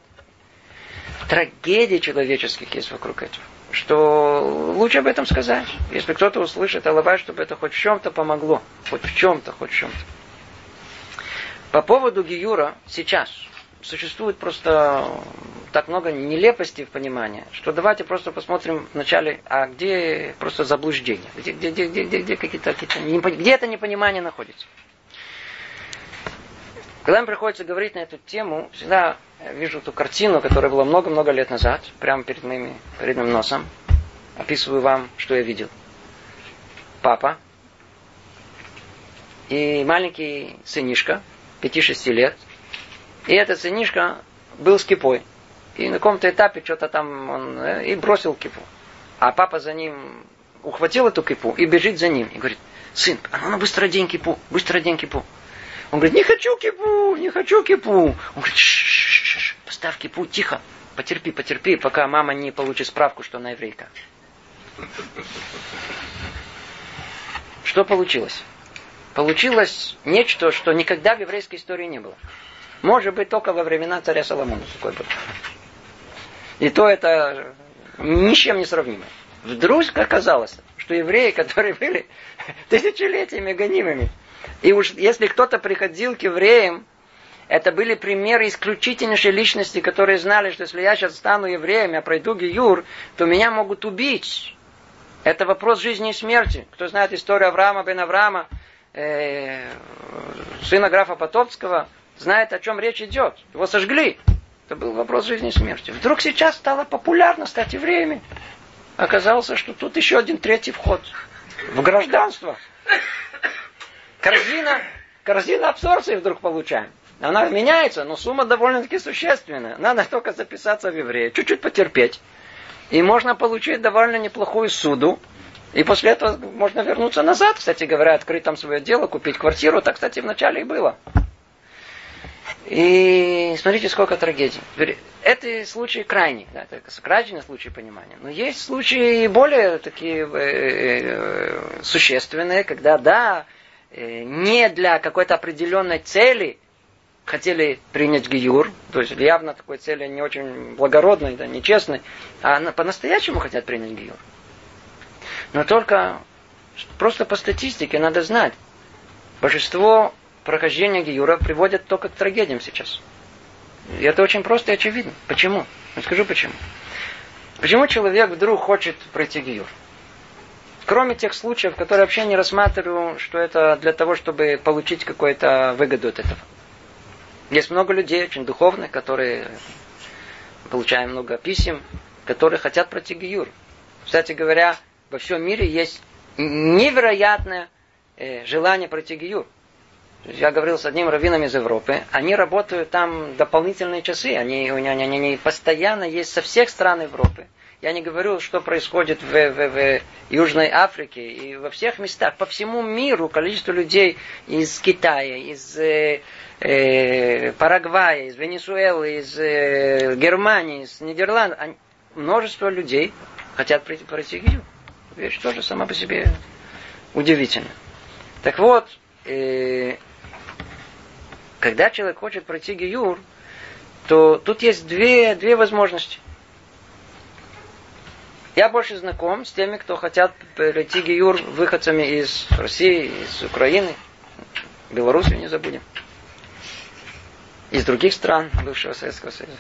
трагедий человеческих есть вокруг этого, что лучше об этом сказать. Если кто-то услышит, алавай, чтобы это хоть в чем-то помогло. Хоть в чем-то, хоть в чем-то. По поводу Гиюра сейчас существует просто так много нелепости в понимании, что давайте просто посмотрим вначале, а где просто заблуждение, где, где, где, где, где, где какие-то, какие-то где это непонимание находится. Когда мне приходится говорить на эту тему, всегда вижу ту картину, которая была много-много лет назад, прямо перед моим, перед моим носом. Описываю вам, что я видел. Папа и маленький сынишка, 5-6 лет. И этот сынишка был с кипой. И на каком-то этапе что-то там он э, и бросил кипу. А папа за ним ухватил эту кипу и бежит за ним. И говорит, сын, а ну быстро одень кипу, быстро одень кипу. Он говорит, не хочу кипу, не хочу кипу. Он говорит, ш -ш -ш поставь кипу, тихо, потерпи, потерпи, пока мама не получит справку, что она еврейка. Что получилось? Получилось нечто, что никогда в еврейской истории не было. Может быть, только во времена царя Соломона такой был. И то это ни с чем не сравнимо. Вдруг оказалось, что евреи, которые были тысячелетиями гонимыми, и уж если кто-то приходил к евреям, это были примеры исключительнейшей личности, которые знали, что если я сейчас стану евреем, я пройду Гиюр, то меня могут убить. Это вопрос жизни и смерти. Кто знает историю Авраама бен Авраама, э, сына графа Потопского, знает, о чем речь идет. Его сожгли. Это был вопрос жизни и смерти. Вдруг сейчас стало популярно стать евреями. Оказалось, что тут еще один третий вход в гражданство. Корзина, корзина абсорбции вдруг получаем. Она меняется, но сумма довольно-таки существенная. Надо только записаться в еврея, чуть-чуть потерпеть. И можно получить довольно неплохую суду. И после этого можно вернуться назад, кстати говоря, открыть там свое дело, купить квартиру. Так, кстати, вначале и было. И смотрите, сколько трагедий. Это случаи крайние, да, это крайний случай понимания. Но есть случаи более такие э, э, существенные, когда, да, э, не для какой-то определенной цели хотели принять гиюр, то есть явно такой цели не очень благородной, да, нечестной, а по-настоящему хотят принять гиюр. Но только просто по статистике надо знать, большинство прохождения Гиюра приводят только к трагедиям сейчас. И это очень просто и очевидно. Почему? Я скажу почему. Почему человек вдруг хочет пройти Гиюр? Кроме тех случаев, которые вообще не рассматриваю, что это для того, чтобы получить какую-то выгоду от этого. Есть много людей, очень духовных, которые получают много писем, которые хотят пройти Гиюр. Кстати говоря, во всем мире есть невероятное э, желание пройти Гиюр. Я говорил с одним раввином из Европы. Они работают там дополнительные часы. Они, они, они, они постоянно есть со всех стран Европы. Я не говорю, что происходит в, в, в Южной Африке и во всех местах. По всему миру количество людей из Китая, из э, э, Парагвая, из Венесуэлы, из э, Германии, из Нидерландов. Они, множество людей хотят пройти, пройти Гию. Вещь тоже сама по себе удивительна. Так вот, э, когда человек хочет пройти гиюр, то тут есть две, две возможности. Я больше знаком с теми, кто хотят пройти гиюр выходцами из России, из Украины, Беларуси не забудем, из других стран бывшего Советского Союза.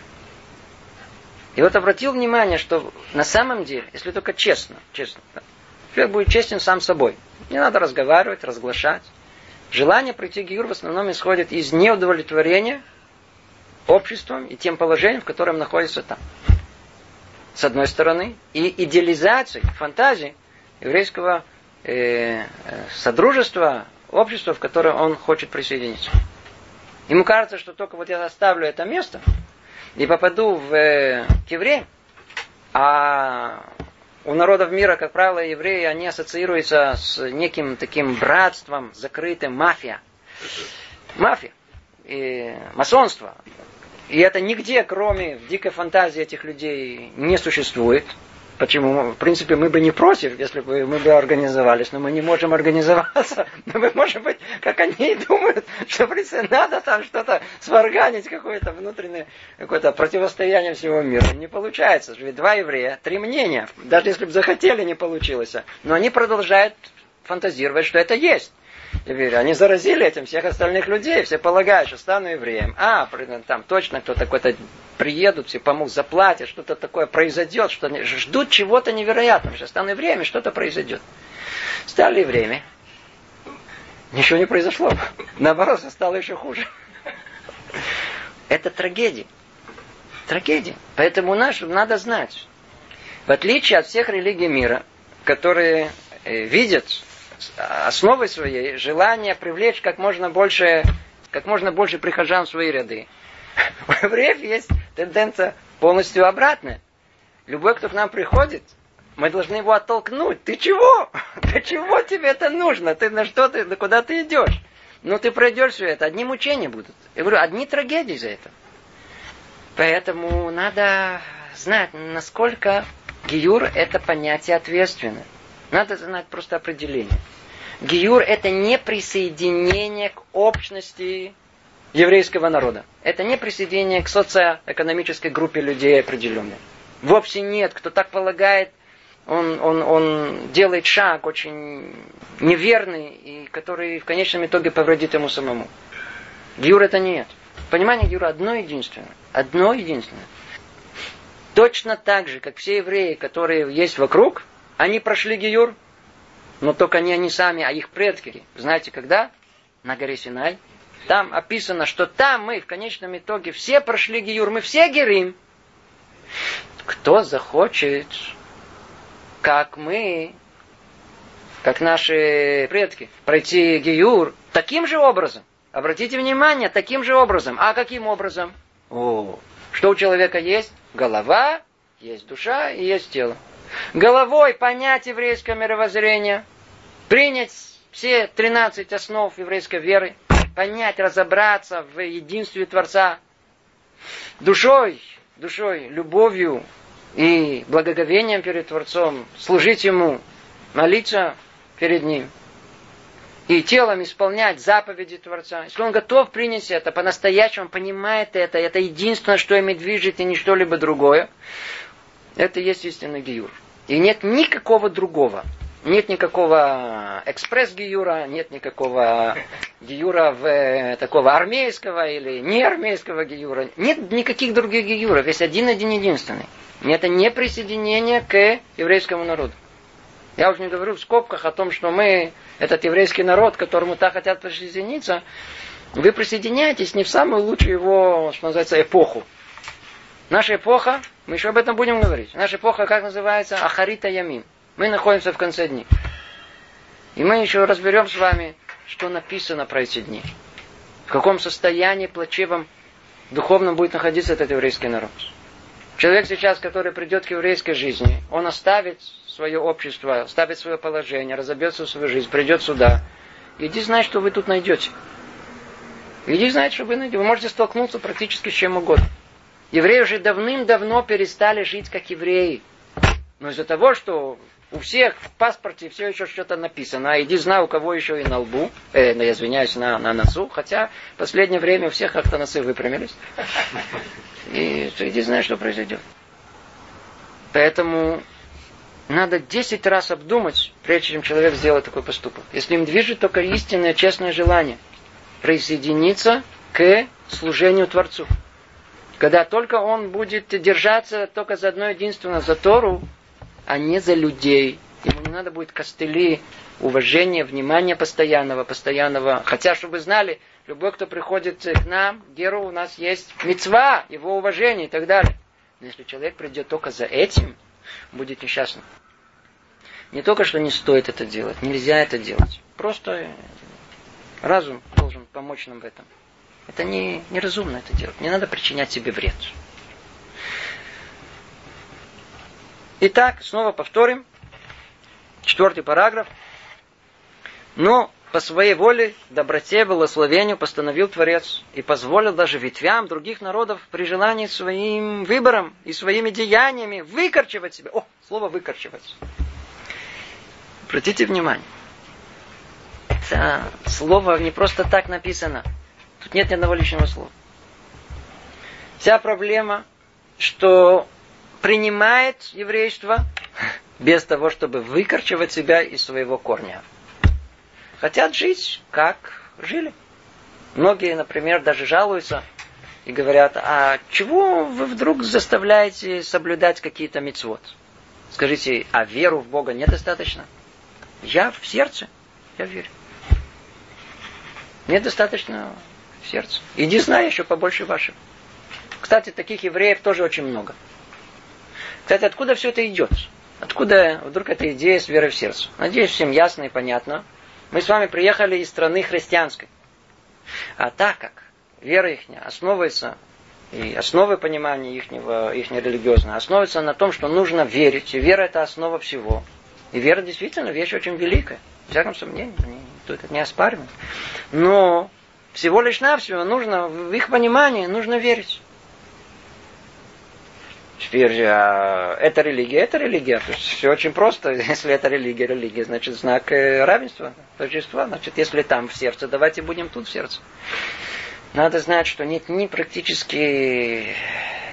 И вот обратил внимание, что на самом деле, если только честно, честно, человек будет честен сам собой. Не надо разговаривать, разглашать. Желание пройти гиюр в основном исходит из неудовлетворения обществом и тем положением, в котором находится там. С одной стороны, и идеализации, фантазии еврейского э, содружества, общества, в которое он хочет присоединиться. Ему кажется, что только вот я оставлю это место и попаду в э, к а у народов мира, как правило, евреи, они ассоциируются с неким таким братством, закрытым, мафия. Мафия. И масонство. И это нигде, кроме дикой фантазии этих людей, не существует. Почему? В принципе, мы бы не против, если бы мы бы организовались, но мы не можем организоваться. Но мы можем быть, как они и думают, что, в принципе, надо там что-то сварганить, какое-то внутреннее, какое-то противостояние всего мира. Не получается. Ведь два еврея, три мнения. Даже если бы захотели, не получилось. Но они продолжают фантазировать, что это есть евреи. Они заразили этим всех остальных людей. Все полагают, что стану евреем. А, там точно кто-то какой-то приедут, все помогут, заплатят, что-то такое произойдет, что ждут чего-то невероятного. Сейчас стану евреем, и что-то произойдет. Стали евреями. Ничего не произошло. Наоборот, стало еще хуже. Это трагедия. Трагедия. Поэтому наш надо знать. В отличие от всех религий мира, которые э, видят основой своей желание привлечь как можно больше, как можно больше прихожан в свои ряды. У евреев есть тенденция полностью обратная. Любой, кто к нам приходит, мы должны его оттолкнуть. Ты чего? Для чего тебе это нужно? Ты на что ты, куда ты идешь? Ну, ты пройдешь все это. Одни мучения будут. Я говорю, одни трагедии за это. Поэтому надо знать, насколько гиюр это понятие ответственное. Надо знать просто определение. Гиюр это не присоединение к общности еврейского народа. Это не присоединение к социоэкономической группе людей определенной. Вовсе нет. Кто так полагает, он, он, он делает шаг очень неверный, и который в конечном итоге повредит ему самому. Гиюр это нет. Понимание Гиюра одно единственное. Одно единственное. Точно так же, как все евреи, которые есть вокруг, они прошли Гиюр, но только не они сами, а их предки. Знаете, когда? На горе Синай. Там описано, что там мы в конечном итоге все прошли Гиюр, мы все герим. Кто захочет как мы, как наши предки, пройти гиюр таким же образом. Обратите внимание, таким же образом. А каким образом? О, что у человека есть? Голова, есть душа и есть тело. Головой понять еврейское мировоззрение, принять все 13 основ еврейской веры, понять, разобраться в единстве Творца. Душой, душой, любовью, и благоговением перед Творцом, служить Ему, молиться перед Ним, и телом исполнять заповеди Творца. Если он готов принять это, по-настоящему понимает это, это единственное, что ими движет, и не что-либо другое, это есть истинный гиюр. И нет никакого другого. Нет никакого экспресс-гиюра, нет никакого гиюра в, э, такого армейского или не армейского гиюра. Нет никаких других гиюров. Есть один-один единственный. Это не присоединение к еврейскому народу. Я уже не говорю в скобках о том, что мы, этот еврейский народ, к которому так хотят присоединиться, вы присоединяетесь не в самую лучшую его, что называется, эпоху. Наша эпоха, мы еще об этом будем говорить. Наша эпоха, как называется? Ахарита Ямин. Мы находимся в конце дней. И мы еще разберем с вами, что написано про эти дни. В каком состоянии плачевом духовном будет находиться этот еврейский народ. Человек сейчас, который придет к еврейской жизни, он оставит свое общество, оставит свое положение, разобьется в свою жизнь, придет сюда. Иди знай, что вы тут найдете. Иди знай, что вы найдете. Вы можете столкнуться практически с чем угодно. Евреи уже давным-давно перестали жить как евреи. Но из-за того, что у всех в паспорте все еще что-то написано, а иди знай, у кого еще и на лбу, э, я извиняюсь, на, на носу, хотя в последнее время у всех как-то носы выпрямились. И иди знай, что произойдет. Поэтому надо 10 раз обдумать, прежде чем человек сделает такой поступок. Если им движет только истинное, честное желание присоединиться к служению Творцу. Когда только он будет держаться только за одно единственное, за Тору, а не за людей. Ему не надо будет костыли, уважения, внимания постоянного, постоянного. Хотя, чтобы вы знали, любой, кто приходит к нам, Геру, у нас есть мецва, его уважение и так далее. Но если человек придет только за этим, будет несчастным. Не только, что не стоит это делать, нельзя это делать. Просто разум должен помочь нам в этом. Это не, неразумно это делать. Не надо причинять себе вред. Итак, снова повторим. Четвертый параграф. Но по своей воле, доброте, благословению постановил Творец и позволил даже ветвям других народов при желании своим выбором и своими деяниями выкорчевать себя. О, слово выкорчевать. Обратите внимание. Это слово не просто так написано. Тут нет ни одного лишнего слова. Вся проблема, что принимает еврейство без того, чтобы выкорчевать себя из своего корня. Хотят жить, как жили. Многие, например, даже жалуются и говорят, а чего вы вдруг заставляете соблюдать какие-то мецвод? Скажите, а веру в Бога недостаточно? Я в сердце, я верю. Недостаточно в сердце. Иди знай еще побольше вашего. Кстати, таких евреев тоже очень много. Кстати, откуда все это идет? Откуда вдруг эта идея с верой в сердце? Надеюсь, всем ясно и понятно. Мы с вами приехали из страны христианской. А так как вера их основывается, и основы понимания их, их религиозной, основывается на том, что нужно верить. И вера это основа всего. И вера действительно вещь очень великая. В всяком сомнении, никто это не оспаривает. Но всего лишь навсего нужно, в их понимании, нужно верить. Теперь, а, это религия, это религия. То есть все очень просто. Если это религия, религия, значит знак э, равенства, торжества. Значит, если там в сердце, давайте будем тут в сердце. Надо знать, что нет ни практически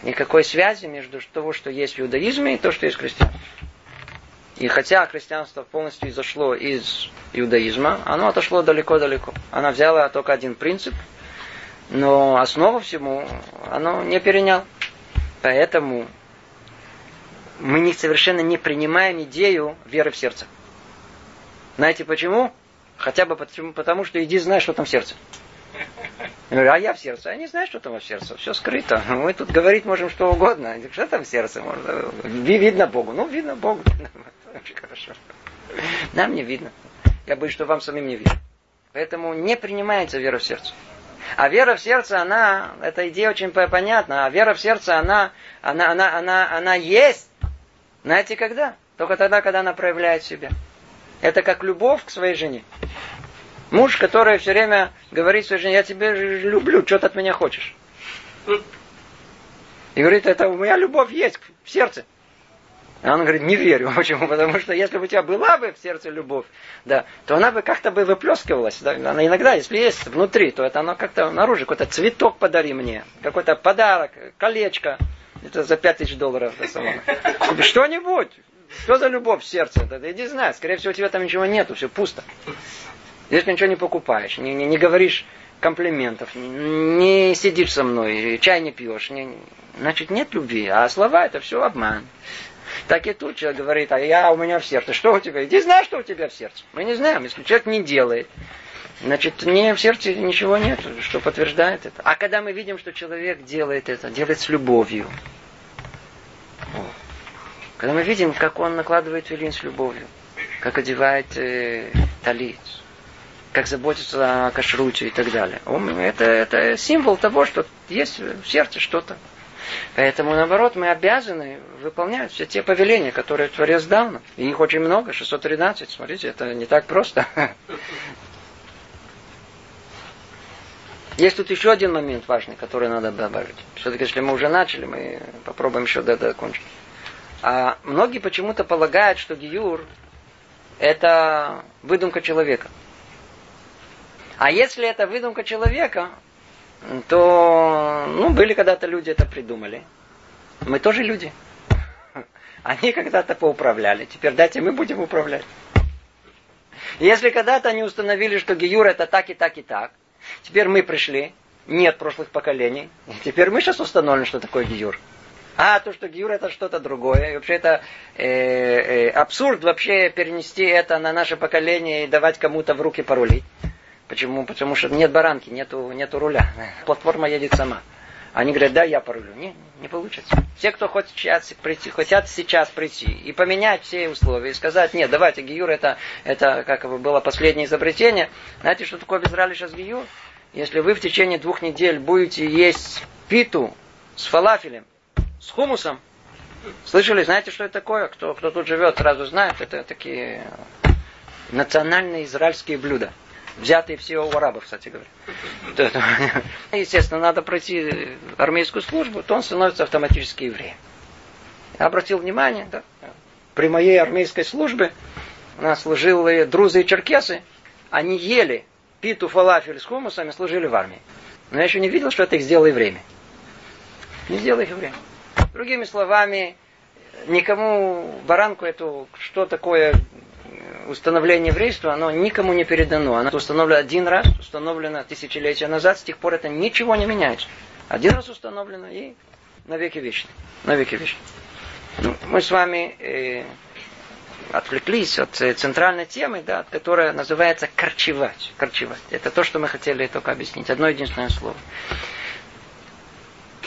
никакой связи между того, что есть в иудаизме, и то, что есть в христианстве. И хотя христианство полностью изошло из иудаизма, оно отошло далеко-далеко. Она взяла только один принцип, но основу всему оно не перенял. Поэтому мы не, совершенно не принимаем идею веры в сердце. Знаете почему? Хотя бы потому, что иди знай, что там в сердце. А я в сердце. Я не знаю, что там в сердце. Все скрыто. Мы тут говорить можем что угодно. Что там в сердце? Можно... Видно Богу. Ну, видно Богу. Очень хорошо. Нам не видно. Я боюсь, что вам самим не видно. Поэтому не принимается вера в сердце. А вера в сердце, она, эта идея очень понятна, а вера в сердце, она, она, она, она, она есть. Знаете когда? Только тогда, когда она проявляет себя. Это как любовь к своей жене. Муж, который все время говорит своей жене, я тебя люблю, что ты от меня хочешь? И говорит, это у меня любовь есть в сердце. А он говорит, не верю. Почему? Потому что если бы у тебя была бы в сердце любовь, да, то она бы как-то бы выплескивалась. Да? Она иногда, если есть внутри, то это оно как-то наружу. Какой-то цветок подари мне, какой-то подарок, колечко. Это за пять тысяч долларов. Что-нибудь. Что за любовь в сердце? Иди знай. Скорее всего, у тебя там ничего нету, все пусто. Если ничего не покупаешь, не, не, не говоришь комплиментов, не, не сидишь со мной, чай не пьешь, не, значит нет любви. А слова это все обман. Так и тут человек говорит, а я у меня в сердце. Что у тебя? Иди знай, что у тебя в сердце. Мы не знаем, если человек не делает. Значит, не в сердце ничего нет, что подтверждает это. А когда мы видим, что человек делает это, делает с любовью. Когда мы видим, как он накладывает филин с любовью, как одевает э, талит, как заботится о кашруте и так далее. Это, это символ того, что есть в сердце что-то. Поэтому, наоборот, мы обязаны выполнять все те повеления, которые Творец дал нам. И их очень много, 613. Смотрите, это не так просто. Есть тут еще один момент важный, который надо добавить. Все-таки, если мы уже начали, мы попробуем еще докончить. А многие почему-то полагают, что Гиюр – это выдумка человека. А если это выдумка человека, то, ну, были когда-то люди это придумали. Мы тоже люди. Они когда-то поуправляли. Теперь дайте мы будем управлять. Если когда-то они установили, что Гиюр это так и так и так, теперь мы пришли, нет прошлых поколений, теперь мы сейчас установим, что такое Гиюр. А то, что Гиюр это что-то другое. И вообще это э, э, абсурд вообще перенести это на наше поколение и давать кому-то в руки порулить. Почему? Потому что нет баранки, нету, нету руля. Платформа едет сама. Они говорят, да, я порулю. Не, не получится. Все, кто хочет прийти, хотят сейчас прийти и поменять все условия, и сказать, нет, давайте, Гиюр это, это как бы было последнее изобретение. Знаете, что такое в Израиле сейчас Гиюр? Если вы в течение двух недель будете есть питу с фалафелем, с хумусом, слышали, знаете, что это такое? Кто, кто тут живет, сразу знает, это такие национальные израильские блюда – взятые все у арабов, кстати говоря. Естественно, надо пройти армейскую службу, то он становится автоматически евреем. Я обратил внимание, да, при моей армейской службе у нас служили друзы и черкесы, они ели питу фалафель с хумусами, служили в армии. Но я еще не видел, что это их сделало время. Не сделало их время. Другими словами, никому баранку эту, что такое установление еврейства, оно никому не передано. Оно установлено один раз, установлено тысячелетия назад, с тех пор это ничего не меняется. Один раз установлено и на веки вечные. На веки вечные. Ну, мы с вами э, отвлеклись от э, центральной темы, да, которая называется корчевать. Корчевать. Это то, что мы хотели только объяснить. Одно единственное слово.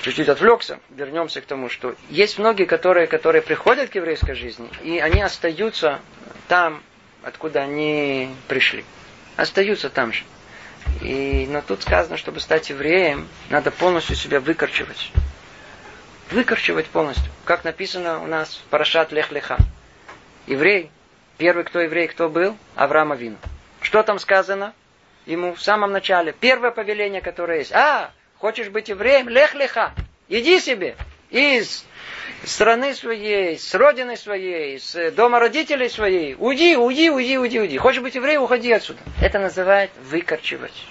Чуть-чуть отвлекся, вернемся к тому, что есть многие, которые, которые приходят к еврейской жизни, и они остаются там, откуда они пришли. Остаются там же. И, но тут сказано, чтобы стать евреем, надо полностью себя выкорчевать. Выкорчевать полностью. Как написано у нас в Парашат Лех Леха. Еврей, первый кто еврей, кто был? Авраам Авину. Что там сказано? Ему в самом начале. Первое повеление, которое есть. А, хочешь быть евреем? Лех Леха. Иди себе из страны своей, с родины своей, с дома родителей своей. Уйди, уйди, уйди, уйди, уйди. Хочешь быть евреем, уходи отсюда. Это называют выкорчевать.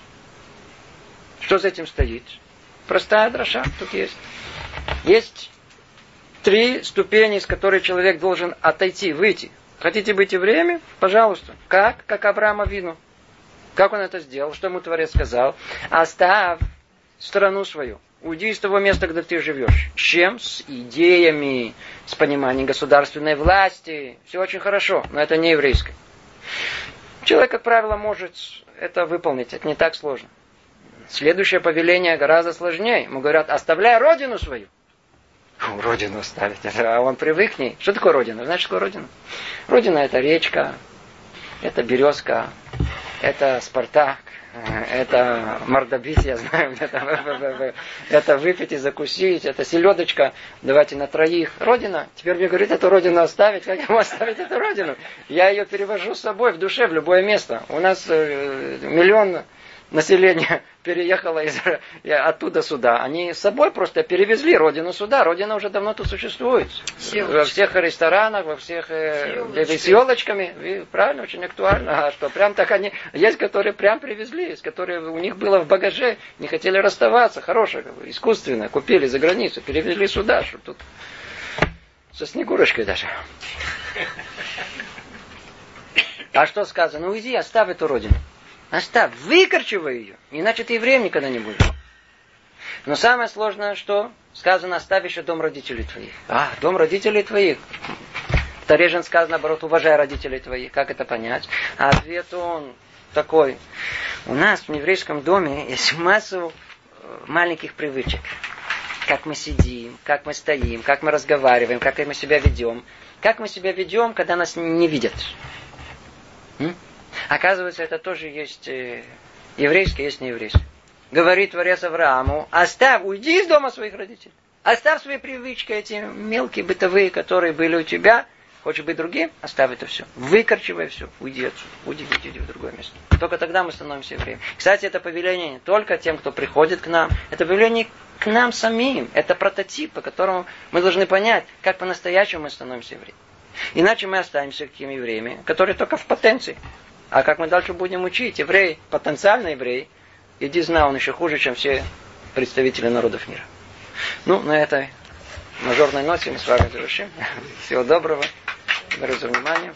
Что за этим стоит? Простая дроша тут есть. Есть три ступени, с которой человек должен отойти, выйти. Хотите быть евреями? Пожалуйста. Как? Как Авраама Вину. Как он это сделал? Что ему Творец сказал? Оставь страну свою. Уйди из того места, где ты живешь. С чем? С идеями, с пониманием государственной власти. Все очень хорошо, но это не еврейское. Человек, как правило, может это выполнить. Это не так сложно. Следующее повеление гораздо сложнее. Ему говорят, оставляй родину свою. Родину оставить. А он привык к ней. Что такое родина? Знаешь, что такое родина? Родина это речка, это березка, это Спартак, это мордобить, я знаю, это, это выпить и закусить, это селедочка, давайте на троих. Родина, теперь мне говорит, эту родину оставить, как ему оставить эту родину? Я ее перевожу с собой в душе, в любое место. У нас э, миллион население переехало из, оттуда сюда. Они с собой просто перевезли родину сюда. Родина уже давно тут существует. Во всех ресторанах, во всех э, с елочками. Правильно, очень актуально. А что, прям так они... Есть, которые прям привезли, есть, которые у них было в багаже, не хотели расставаться. Хорошее, искусственное. Купили за границу, перевезли сюда. Что тут со Снегурочкой даже. А что сказано? Ну уйди, оставь эту родину. Оставь, выкорчивай ее, иначе ты евреем никогда не будешь. Но самое сложное, что сказано, оставь еще дом родителей твоих. А, дом родителей твоих. В Таре сказано, наоборот, уважай родителей твоих. Как это понять? А ответ он такой. У нас в еврейском доме есть массу э, маленьких привычек. Как мы сидим, как мы стоим, как мы разговариваем, как мы себя ведем. Как мы себя ведем, когда нас не видят. М? Оказывается, это тоже есть э, еврейское, есть нееврейское. Говорит Творец Аврааму, оставь, уйди из дома своих родителей. Оставь свои привычки, эти мелкие бытовые, которые были у тебя. Хочешь быть другим? Оставь это все. Выкорчивай все. Уйди отсюда. Уйди, уйди, уйди в другое место. Только тогда мы становимся евреем. Кстати, это повеление не только тем, кто приходит к нам. Это повеление к нам самим. Это прототип, по которому мы должны понять, как по-настоящему мы становимся евреем. Иначе мы останемся такими евреями, которые только в потенции. А как мы дальше будем учить? Еврей, потенциальный еврей, иди знай, он еще хуже, чем все представители народов мира. Ну, на этой мажорной ноте мы с вами завершим. Всего доброго. Благодарю за внимание.